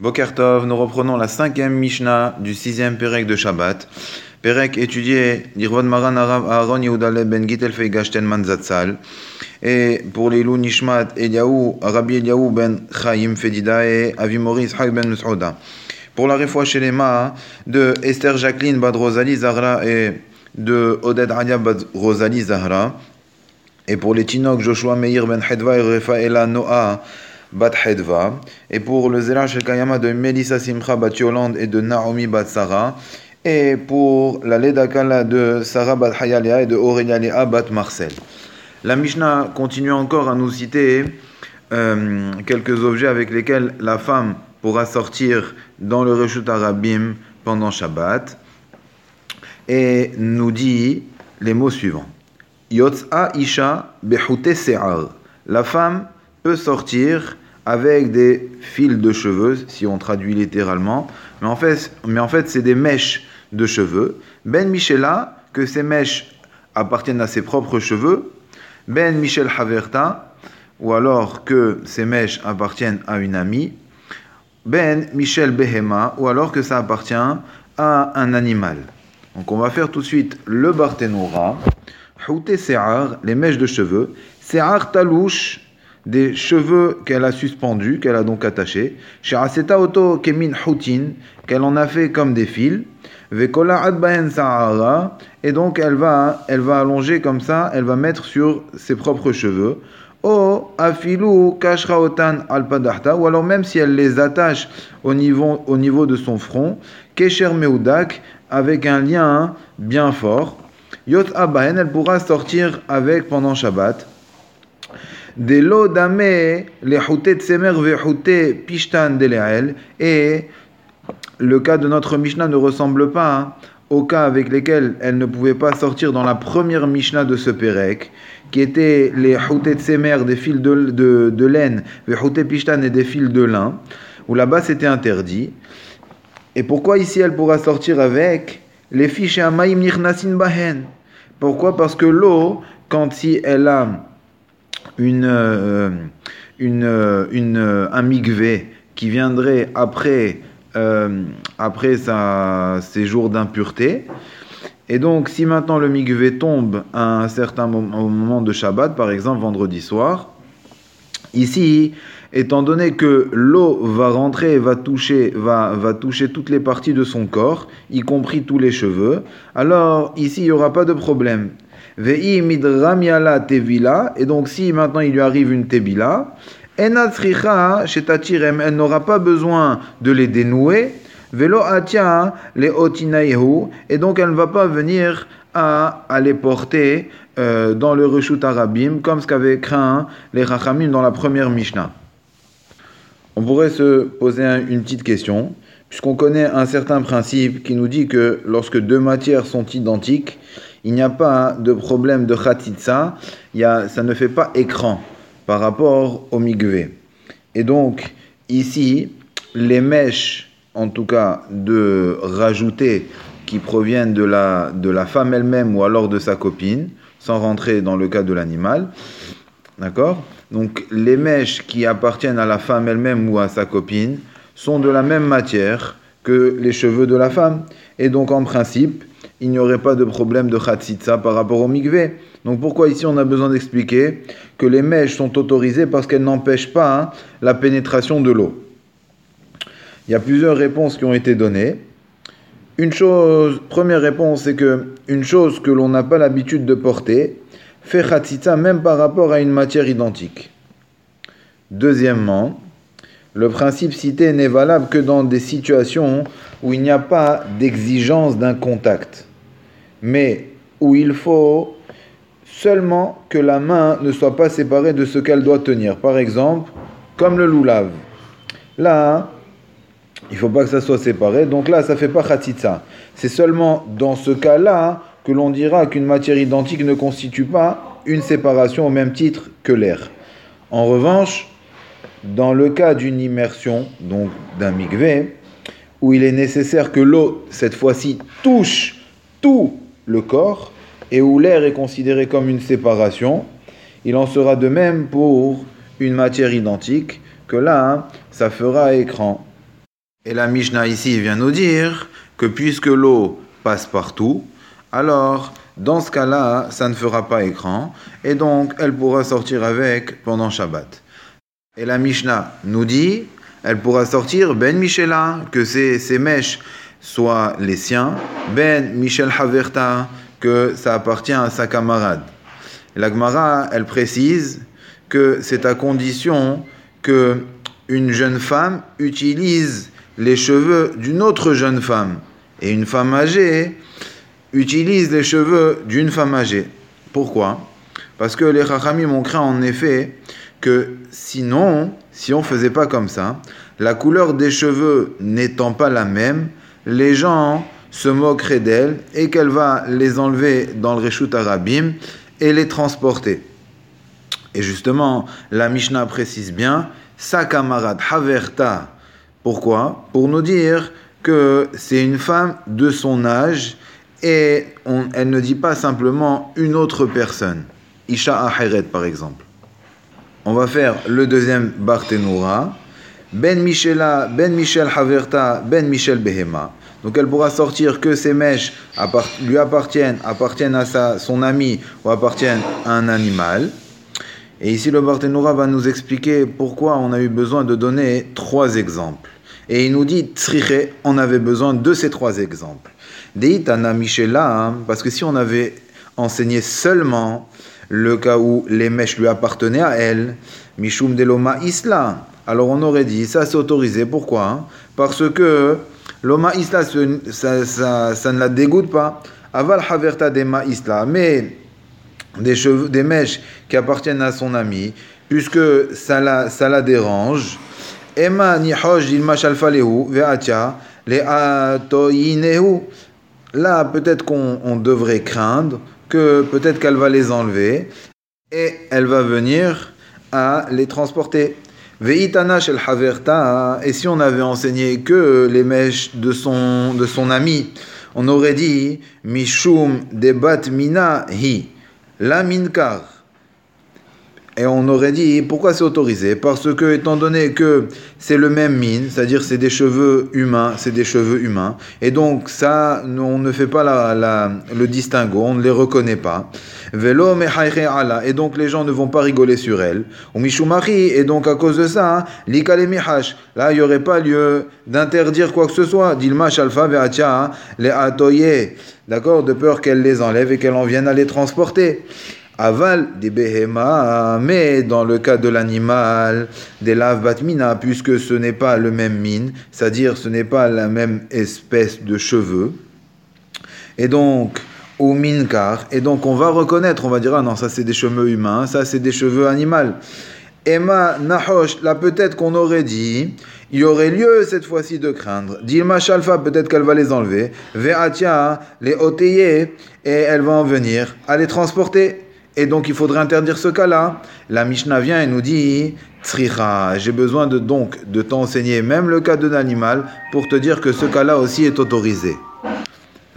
Bokertov, nous reprenons la cinquième Mishnah du sixième Perek de Shabbat. Perek étudié d'Irvon Maran Arav Aaron Yehudale Ben Gitel Feigasten Manzatzal. Et pour les loups Nishmat Eliaou, Rabbi Eliaou Ben Chaim Fedidae, Avimori Ishaq Ben Mus'ouda. Pour la réfoua chez les de Esther Jacqueline Bad Rosalie Zahra et de Oded Alia Bad Rosalie Zahra. Et pour les Tinok Joshua Meir Ben Hedva et Refaela Noah Bat Hedva, et pour le Zera Shel Kayama de Melissa Simcha Bat et de Naomi Bat Sarah, et pour la Ledakala de Sarah Bat Hayalea et de Aurélia Bat Marcel. La Mishnah continue encore à nous citer euh, quelques objets avec lesquels la femme pourra sortir dans le Reshut Arabim pendant Shabbat, et nous dit les mots suivants. Yotza Isha Behute. La femme peut sortir avec des fils de cheveux, si on traduit littéralement, mais en fait, mais en fait c'est des mèches de cheveux. Ben Michela, que ces mèches appartiennent à ses propres cheveux. Ben Michel Haverta, ou alors que ces mèches appartiennent à une amie. Ben Michel Behema, ou alors que ça appartient à un animal. Donc on va faire tout de suite le Barthénora. Houté Se'ar, les mèches de cheveux. Se'ar Talouche, des cheveux qu'elle a suspendus, qu'elle a donc attachés. Chez Aseta Oto Kemin Houtin, qu'elle en a fait comme des fils. Vekola Adbaen Sahara, et donc elle va, elle va allonger comme ça, elle va mettre sur ses propres cheveux. O afilu kashraotan alpadahta, ou alors même si elle les attache au niveau, au niveau de son front, kesher meudak, avec un lien bien fort. Yot abaen, elle pourra sortir avec pendant Shabbat. Des lots d'amé, les houté tsemer ve pishtan de et le cas de notre Mishnah ne ressemble pas au cas avec lesquels elle ne pouvait pas sortir dans la première Mishnah de ce Pérec, qui était les houté tsemer, des fils de, de, de laine, ve pishtan et des fils de lin, où là-bas c'était interdit. Et pourquoi ici elle pourra sortir avec les fiches et amaim nirnasin bahen? Pourquoi? Parce que l'eau, quand si elle a une, euh, euh, euh, un migvé qui viendrait après, après ses jours d'impureté. Et donc, si maintenant le migvé tombe à un certain moment, au moment de Shabbat, par exemple vendredi soir, ici, étant donné que l'eau va rentrer, va toucher, va, va toucher toutes les parties de son corps, y compris tous les cheveux, alors ici, il n'y aura pas de problème. Vei midramiala tevila, et donc si maintenant il lui arrive une tevila, enatricha shetatirem, elle n'aura pas besoin de les dénouer, velo atia les otinaihu, et donc elle ne va pas venir à, à les porter euh, dans le reshut arabim, comme ce qu'avaient craint les rachamim dans la première Mishnah. On pourrait se poser un, une petite question, puisqu'on connaît un certain principe qui nous dit que lorsque deux matières sont identiques, il n'y a pas de problème de khatitsa, ça ne fait pas écran par rapport au migvé. Et donc, ici, les mèches, en tout cas, de rajouter qui proviennent de la, de la femme elle-même ou alors de sa copine, sans rentrer dans le cas de l'animal, d'accord? Donc, les mèches qui appartiennent à la femme elle-même ou à sa copine sont de la même matière que les cheveux de la femme. Et donc, en principe, il n'y aurait pas de problème de khatsitsa par rapport au migvé. Donc pourquoi ici on a besoin d'expliquer que les mèches sont autorisées parce qu'elles n'empêchent pas hein, la pénétration de l'eau? Il y a plusieurs réponses qui ont été données. Une chose, première réponse, c'est que une chose que l'on n'a pas l'habitude de porter fait khatsitsa même par rapport à une matière identique. Deuxièmement, le principe cité n'est valable que dans des situations où il n'y a pas d'exigence d'un contact mais où il faut seulement que la main ne soit pas séparée de ce qu'elle doit tenir. Par exemple, comme le loulave. Là, il ne faut pas que ça soit séparé, donc là, ça ne fait pas khatitsa. C'est seulement dans ce cas-là que l'on dira qu'une matière identique ne constitue pas une séparation au même titre que l'air. En revanche, dans le cas d'une immersion, donc d'un migvé, où il est nécessaire que l'eau, cette fois-ci, touche tout le corps et où l'air est considéré comme une séparation, il en sera de même pour une matière identique, que là, ça fera écran. Et la Mishnah ici vient nous dire que puisque l'eau passe partout, alors dans ce cas-là, ça ne fera pas écran, et donc elle pourra sortir avec pendant Shabbat. Et la Mishnah nous dit, elle pourra sortir Ben Michela, que ces, mèches soient les siens, Ben Michel Haverta, que ça appartient à sa camarade. La Gemara, elle précise que c'est à condition que une jeune femme utilise les cheveux d'une autre jeune femme et une femme âgée utilise les cheveux d'une femme âgée. Pourquoi? Parce que les Chachamim ont craint en effet que sinon, si on faisait pas comme ça, la couleur des cheveux n'étant pas la même, les gens se moqueraient d'elle et qu'elle va les enlever dans le Reshut Arabim et les transporter. Et justement, la Mishnah précise bien, sa camarade Haverta. Pourquoi? Pour nous dire que c'est une femme de son âge et elle ne dit pas simplement une autre personne. Isha Aheret par exemple. On va faire le deuxième Barthénoura. Ben Michela, Ben Michel Haverta, Ben Michel Behema. Donc elle pourra sortir que ses mèches lui appartiennent, appartiennent à sa, son ami ou appartiennent à un animal. Et ici le Barthénoura va nous expliquer pourquoi on a eu besoin de donner trois exemples. Et il nous dit, Tsriche, on avait besoin de ces trois exemples. Deitana Michela, hein, parce que si on avait enseigné seulement le cas où les mèches lui appartenaient à elle, Mishum Deloma Isla, alors on aurait dit, ça c'est autorisé. Pourquoi hein? Parce que l'Oma Isla, ça, ça, ne la dégoûte pas. Aval Haverta Dema Isla, mais des, cheveux, des mèches qui appartiennent à son ami, puisque ça la, ça la dérange, Emma Shalfalehu Veatia Le Atoyinehu là, peut-être qu'on devrait craindre que peut-être qu'elle va les enlever et elle va venir à les transporter. Veitana shel haverta, et si on avait enseigné que les mèches de son, de son ami, on aurait dit Mishum debat mina hi, la minkar. Et on aurait dit pourquoi c'est autorisé? Parce que étant donné que c'est le même mine, c'est-à-dire c'est des cheveux humains, c'est des cheveux humains, et donc ça, on ne fait pas la, le distinguo, on ne les reconnaît pas. Velo ala, et donc les gens ne vont pas rigoler sur elle. Ou mishumari, et donc à cause de ça, likale mihash, là il n'y aurait pas lieu d'interdire quoi que ce soit. Dilma alfa veatia, les atoye, d'accord, de peur qu'elle les enlève et qu'elle en vienne à les transporter aval des behema, mais dans le cas de l'animal, des laves batmina, puisque ce n'est pas le même mine, c'est-à-dire ce n'est pas la même espèce de cheveux, et donc, au minkar, et donc on va reconnaître, on va dire, ah non, ça c'est des cheveux humains, ça c'est des cheveux animaux. Emma Nahosh, là peut-être qu'on aurait dit, il y aurait lieu cette fois-ci de craindre. Dilma Shalfa, peut-être qu'elle va les enlever. Ve'atia, les oteye, et elle va en venir à les transporter. Et donc il faudrait interdire ce cas-là. La Mishnah vient et nous dit Tsricha, j'ai besoin de donc de t'enseigner même le cas d'un animal pour te dire que ce cas-là aussi est autorisé.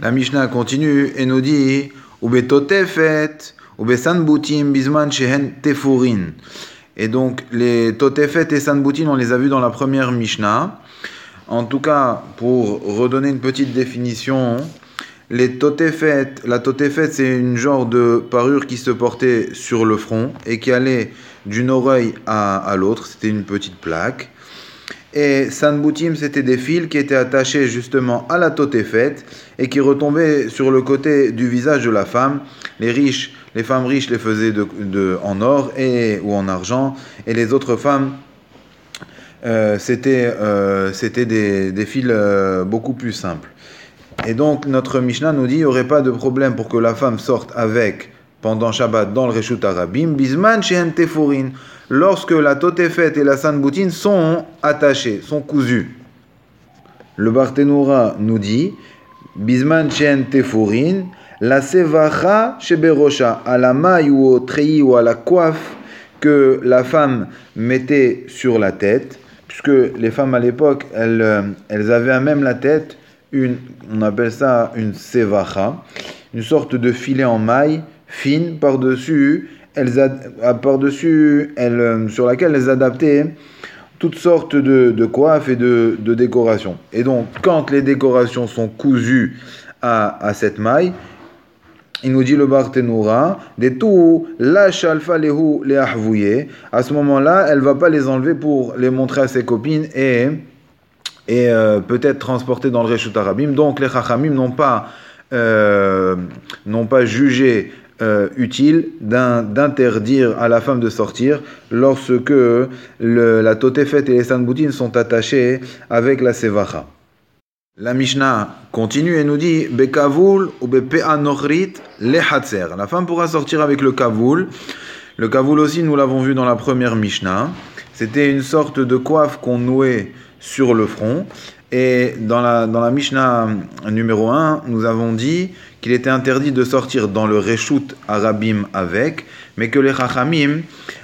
La Mishnah continue et nous dit Ube totefet, ube sanbutim bisman shehen tefurin. Et donc les totefet et sanbutin, on les a vus dans la première Mishnah. En tout cas, pour redonner une petite définition, les totefet, la totefet, c'est une genre de parure qui se portait sur le front et qui allait d'une oreille à, l'autre. C'était une petite plaque. Et sanboutim, c'était des fils qui étaient attachés justement à la totefet et qui retombaient sur le côté du visage de la femme. Les riches, les femmes riches les faisaient de, en or et, ou en argent, et les autres femmes, euh, c'était euh, des, des, fils euh, beaucoup plus simples. Et donc notre Mishnah nous dit il n'y aurait pas de problème pour que la femme sorte avec pendant Shabbat dans le Reshut Arabim, bisman chez tefurin, lorsque la totefet et la sanboutine sont attachées, sont cousues. Le Barthénoura nous dit bisman chez tefurin, la sevacha sheberosha, à la maille ou au treillis ou à la coiffe que la femme mettait sur la tête, puisque les femmes à l'époque, elles, euh, elles avaient à même la tête on appelle ça une sevacha, une sorte de filet en maille fine par-dessus, elle, euh, sur laquelle elles adaptaient toutes sortes de, coiffes et de, décorations. Et donc, quand les décorations sont cousues à, cette maille, il nous dit le Barthénoura, des tout, la chalfa lehu les À ce moment-là, elle va pas les enlever pour les montrer à ses copines et, et euh, peut-être transporter dans le Reshut Arabim. Donc, les Chachamim n'ont pas, euh, pas jugé euh, utile d'interdire à la femme de sortir lorsque le, la Totefet et les Sanboutines sont attachés avec la Sevacha. La Mishnah continue et nous dit Bekavul ou Bepeanochrit le La femme pourra sortir avec le Kavul. Le Kavul aussi, nous l'avons vu dans la première Mishnah. C'était une sorte de coiffe qu'on nouait sur le front. Et dans la, dans la Mishnah numéro 1, nous avons dit qu'il était interdit de sortir dans le Reshut Arabim avec, mais que les Chachamim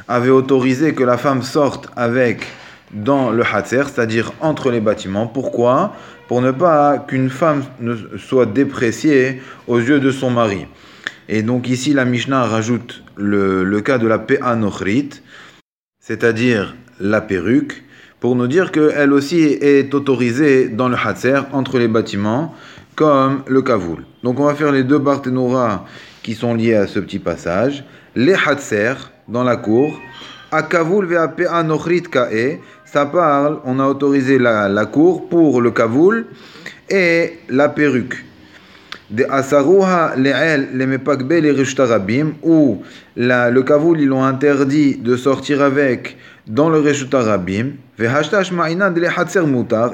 avaient autorisé que la femme sorte avec dans le Hatzer, c'est-à-dire entre les bâtiments. Pourquoi? Pour ne pas qu'une femme ne soit dépréciée aux yeux de son mari. Et donc ici, la Mishnah rajoute le, le cas de la Pe'anochrit, c'est-à-dire la perruque, pour nous dire qu'elle aussi est autorisée dans le Hatzer, entre les bâtiments, comme le kavoul. Donc on va faire les deux barthénoras qui sont liés à ce petit passage. Les hatser dans la cour. A kavoul ve'ape anochrit ka'e. Ça parle, on a autorisé la, la cour pour le kavoul et la perruque. De asaruha le'el le mepakbe le rishtarabim ou le kavoul ils l'ont interdit de sortir avec dans le Reshut Arabim,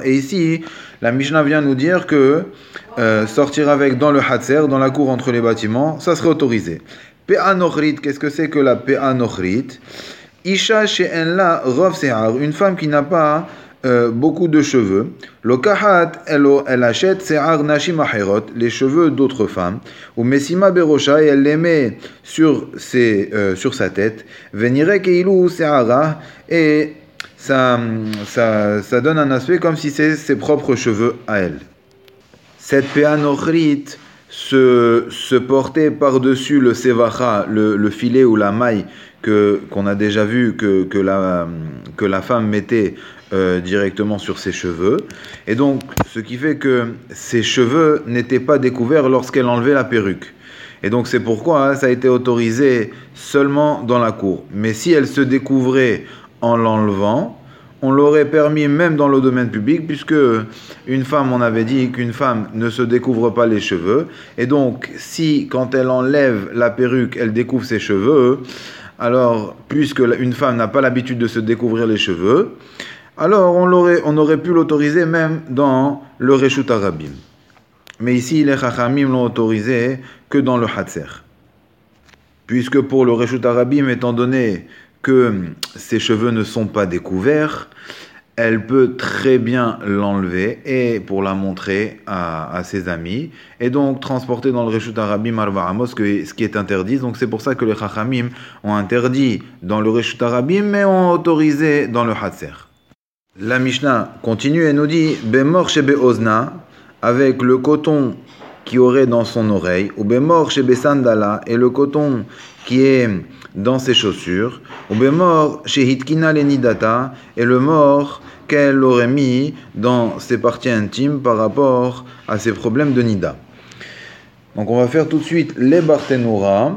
et ici, la Mishnah vient nous dire que euh, sortir avec dans le Hatzer, dans la cour entre les bâtiments, ça serait autorisé. Pe'anochrit, qu'est-ce que c'est que la Pe'anochrit Isha she'en rov une femme qui n'a pas euh, beaucoup de cheveux. Le kahat, elle, achète se'ar nashim les cheveux d'autres femmes. Ou mesima berosha, et elle les met sur, ses, euh, sa tête. Venire keilu se'ara, et ça, ça, ça donne un aspect comme si c'est ses propres cheveux à elle. Cette péanochrit se, se portait par-dessus le sevacha, le, filet ou la maille qu'on a déjà vu que, que, la, que la femme mettait euh, directement sur ses cheveux. Et donc, ce qui fait que ses cheveux n'étaient pas découverts lorsqu'elle enlevait la perruque. Et donc, c'est pourquoi hein, ça a été autorisé seulement dans la cour. Mais si elle se découvrait en l'enlevant, on l'aurait permis même dans le domaine public, puisque une femme, on avait dit qu'une femme ne se découvre pas les cheveux. Et donc, si quand elle enlève la perruque, elle découvre ses cheveux, alors, puisque une femme n'a pas l'habitude de se découvrir les cheveux, alors on, aurait, on aurait pu l'autoriser même dans le Reshut Arabim. Mais ici, les Chachamim l'ont autorisé que dans le Hatzer. Puisque pour le Reshut Arabim, étant donné que ses cheveux ne sont pas découverts, elle peut très bien l'enlever et pour la montrer à, ses amis et donc transporter dans le Reshut Arabim Arba ce qui est interdit. Donc c'est pour ça que les Chachamim ont interdit dans le Reshut Arabim mais ont autorisé dans le Hatzer. La Mishnah continue et nous dit Bemor shebe ozna avec le coton qui aurait dans son oreille, ou Bemor shebe sandala et le coton qui est dans ses chaussures, ou Bemor hitkina lenidata et le mort qu'elle aurait mis dans ses parties intimes par rapport à ses problèmes de nida. Donc on va faire tout de suite les barthénoura.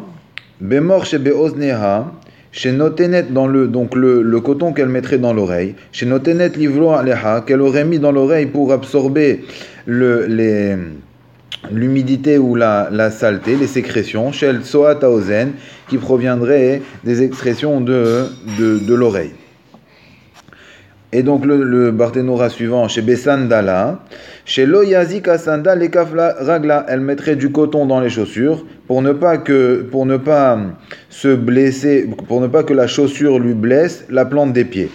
Bemor shebe ozneha chez Notenet, dans le, donc le, le coton qu'elle mettrait dans l'oreille. Chez Notenet livro aleha, qu'elle aurait mis dans l'oreille pour absorber le, les, l'humidité ou la, la, saleté, les sécrétions. Chez Soat Ozen, qui proviendrait des excrétions de, de, l'oreille. Et donc le, le Barthénora suivant, chez Besandala, chez Loyazik Asanda, les ragla, elle mettrait du coton dans les chaussures pour ne pas que pour ne pas se blesser, pour ne pas que la chaussure lui blesse la plante des pieds.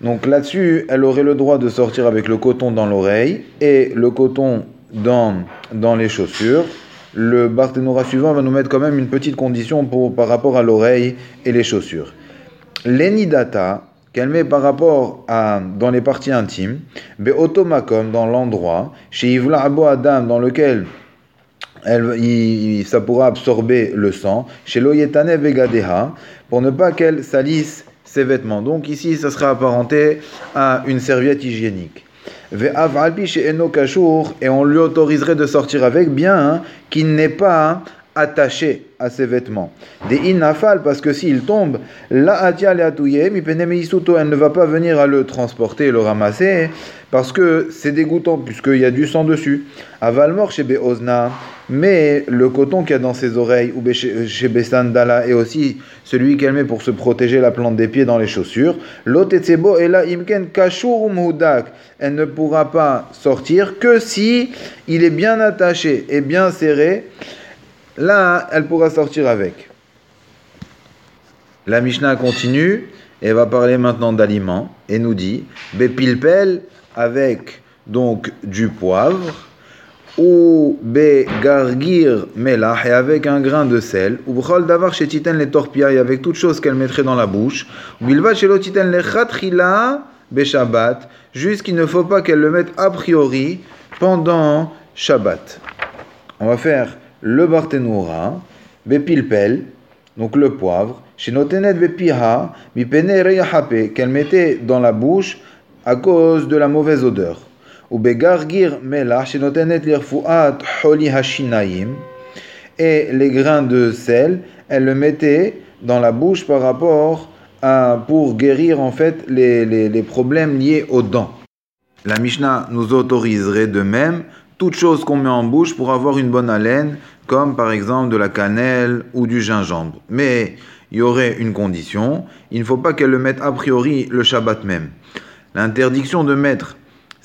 Donc là-dessus, elle aurait le droit de sortir avec le coton dans l'oreille et le coton dans, les chaussures. Le Barthénora suivant va nous mettre quand même une petite condition par rapport à l'oreille et les chaussures. L'enidata, qu'elle met par rapport à dans les parties intimes, beotomakom dans l'endroit, chez Ivla Abo Adam dans lequel ça pourra absorber le sang, chez Loyetane Vegadeha, pour ne pas qu'elle salisse ses vêtements. Donc ici, ça sera apparenté à une serviette hygiénique. Et on lui autoriserait de sortir avec, bien hein, qu'il n'est pas attaché à ses vêtements. Des inafal, parce que s'il tombe, la elle ne va pas venir à le transporter, le ramasser, parce que c'est dégoûtant, puisqu'il y a du sang dessus. Avalmor chez Beozna, mais le coton qu'il y a dans ses oreilles, ou chez Besandala, et aussi celui qu'elle met pour se protéger la plante des pieds dans les chaussures, l'otetsebo et la imken kashur elle ne pourra pas sortir que si il est bien attaché et bien serré. Là, elle pourra sortir avec. La Mishnah continue et va parler maintenant d'aliments et nous dit Bepilpel avec donc du poivre ou gargir melach et avec un grain de sel ou bchol davar Titen les torpiailles avec toute chose qu'elle mettrait dans la bouche ou bilva chez Titen les chatrila be Shabbat jusqu'il ne faut pas qu'elle le mette a priori pendant Shabbat. On va faire le bartenoura, bepilpel, donc le poivre, chez notenet bepiha, mipene reyahape, qu'elle mettait dans la bouche à cause de la mauvaise odeur. Mela, chez notenet lirfuat holi hashinaim, et les grains de sel, elle le mettait dans la bouche par rapport à, pour guérir en fait les, les, les problèmes liés aux dents. La Mishnah nous autoriserait de même toute chose qu'on met en bouche pour avoir une bonne haleine, comme par exemple de la cannelle ou du gingembre. Mais il y aurait une condition, il ne faut pas qu'elle le mette a priori le Shabbat même. L'interdiction de mettre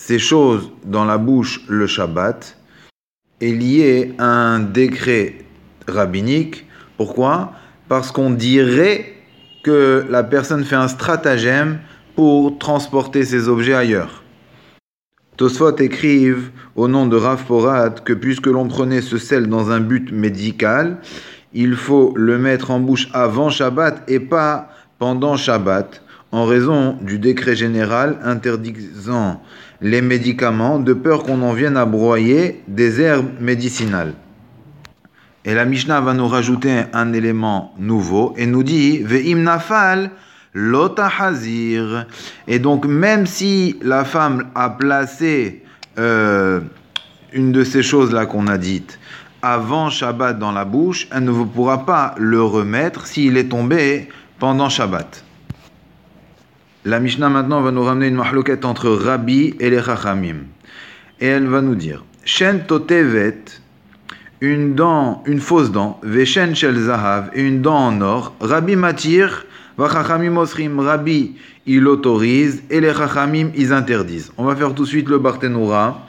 ces choses dans la bouche le Shabbat est liée à un décret rabbinique. Pourquoi? Parce qu'on dirait que la personne fait un stratagème pour transporter ses objets ailleurs. Tosfot écrivent au nom de Rav Porat que puisque l'on prenait ce sel dans un but médical, il faut le mettre en bouche avant Shabbat et pas pendant Shabbat, en raison du décret général interdisant les médicaments de peur qu'on en vienne à broyer des herbes médicinales. Et la Mishnah va nous rajouter un élément nouveau et nous dit Ve'im nafal l'otahazir. Et donc, même si la femme a placé euh, une de ces choses-là qu'on a dites avant Shabbat dans la bouche, elle ne pourra pas le remettre s'il est tombé pendant Shabbat. La Mishnah maintenant va nous ramener une mahloquette entre Rabbi et les Chachamim. Et elle va nous dire Shen totevet, une dent, une fausse dent, Veshen shel zahav, et une dent en or, Rabbi matir, Vachachamim osrim, Rabbi, il autorise, et les Chachamim, ils interdisent. On va faire tout de suite le Barthénoura.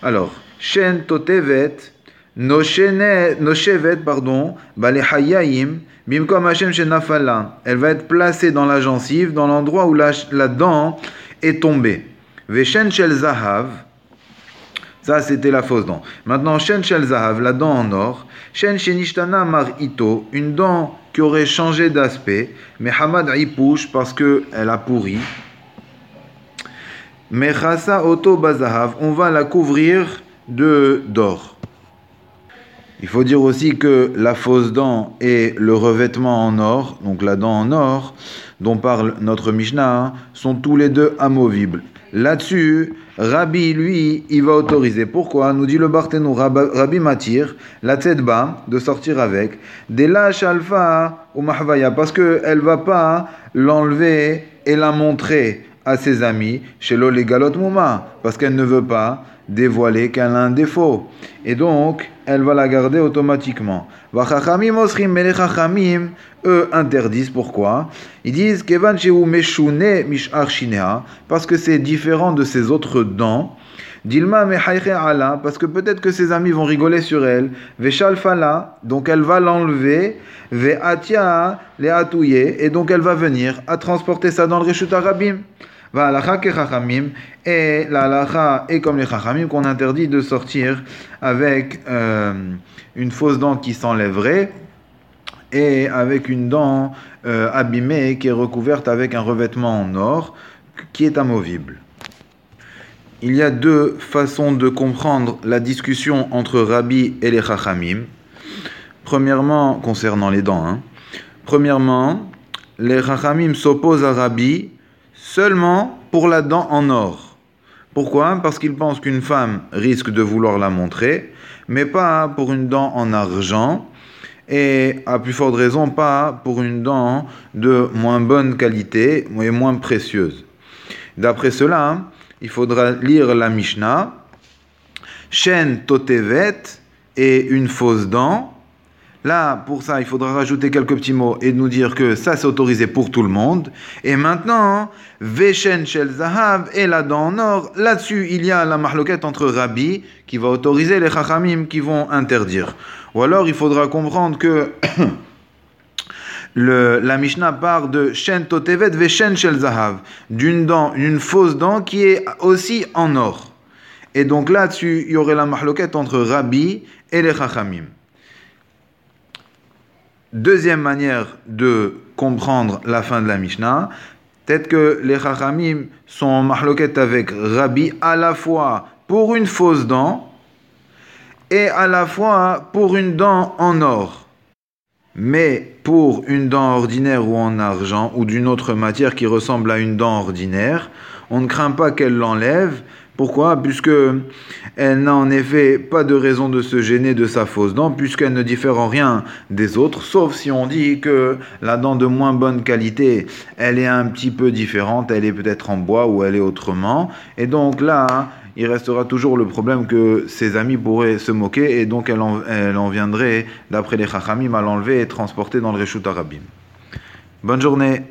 Alors, Shen Totevet, Noshevet, pardon, Balehayayim, Bimkom Hashem Shenafala. Elle va être placée dans la gencive, dans l'endroit où la, la dent est tombée. Veshen Shel Zahav, ça, c'était la fausse dent. Maintenant, Shen Shel Zahav, la dent en or. Shen Shenishtana Mar Ito, une dent qui aurait changé d'aspect. Mais Hamad Ipouche, parce qu'elle a pourri. Mais Chassa Oto Bazahav, on va la couvrir de d'or. Il faut dire aussi que la fausse dent et le revêtement en or, donc la dent en or, dont parle notre Mishnah, sont tous les deux amovibles. Là-dessus, Rabbi, lui, il va autoriser. Pourquoi? Nous dit le Barthénou, Rabbi Matir, la Tzedba, de sortir avec, des lâches alpha ou mahvaya, parce qu'elle ne va pas l'enlever et la montrer à ses amis, chez l'Olégalot Mouma, parce qu'elle ne veut pas dévoiler qu'elle a un défaut. Et donc, elle va la garder automatiquement. Vachachamim osrim, mais les chachamim, eux, interdisent. Pourquoi? Ils disent Kevan meshune parce que c'est différent de ses autres dents. Dilma parce que peut-être que ses amis vont rigoler sur elle. Veshalfala, donc elle va l'enlever. Le atouye, et donc elle va venir à transporter ça dans le Reshut Arabim. Va et la halacha est comme les chachamim qu'on interdit de sortir avec euh, une fausse dent qui s'enlèverait et avec une dent euh, abîmée qui est recouverte avec un revêtement en or qui est amovible. Il y a deux façons de comprendre la discussion entre Rabbi et les Chachamim. Premièrement, concernant les dents. Hein. Premièrement, les Chachamim s'opposent à Rabbi seulement pour la dent en or. Pourquoi? Parce qu'ils pensent qu'une femme risque de vouloir la montrer, mais pas pour une dent en argent, et à plus forte raison pas pour une dent de moins bonne qualité et moins précieuse. D'après cela, il faudra lire la Mishnah, Shen Totevet et une fausse dent, Là, pour ça, il faudra rajouter quelques petits mots et nous dire que ça, c'est autorisé pour tout le monde. Et maintenant, Veshen Shel Zahav et la dent en or. Là-dessus, il y a la marloquette entre Rabbi qui va autoriser les Chachamim qui vont interdire. Ou alors, il faudra comprendre que la Mishnah part de Shen Totevet Veshen Shel Zahav, d'une dent, une fausse dent qui est aussi en or. Et donc là-dessus, il y aurait la marloquette entre Rabbi et les Chachamim. Deuxième manière de comprendre la fin de la Mishnah, peut-être que les Chachamim sont en mahloket avec Rabbi à la fois pour une fausse dent et à la fois pour une dent en or. Mais pour une dent ordinaire ou en argent ou d'une autre matière qui ressemble à une dent ordinaire, on ne craint pas qu'elle l'enlève, pourquoi? Puisque elle n'a en effet pas de raison de se gêner de sa fausse dent, puisqu'elle ne diffère en rien des autres, sauf si on dit que la dent de moins bonne qualité, elle est un petit peu différente, elle est peut-être en bois ou elle est autrement. Et donc là, il restera toujours le problème que ses amis pourraient se moquer, et donc elle en, viendrait, d'après les Chachamim, à l'enlever et transporter dans le Reshut Arabim. Bonne journée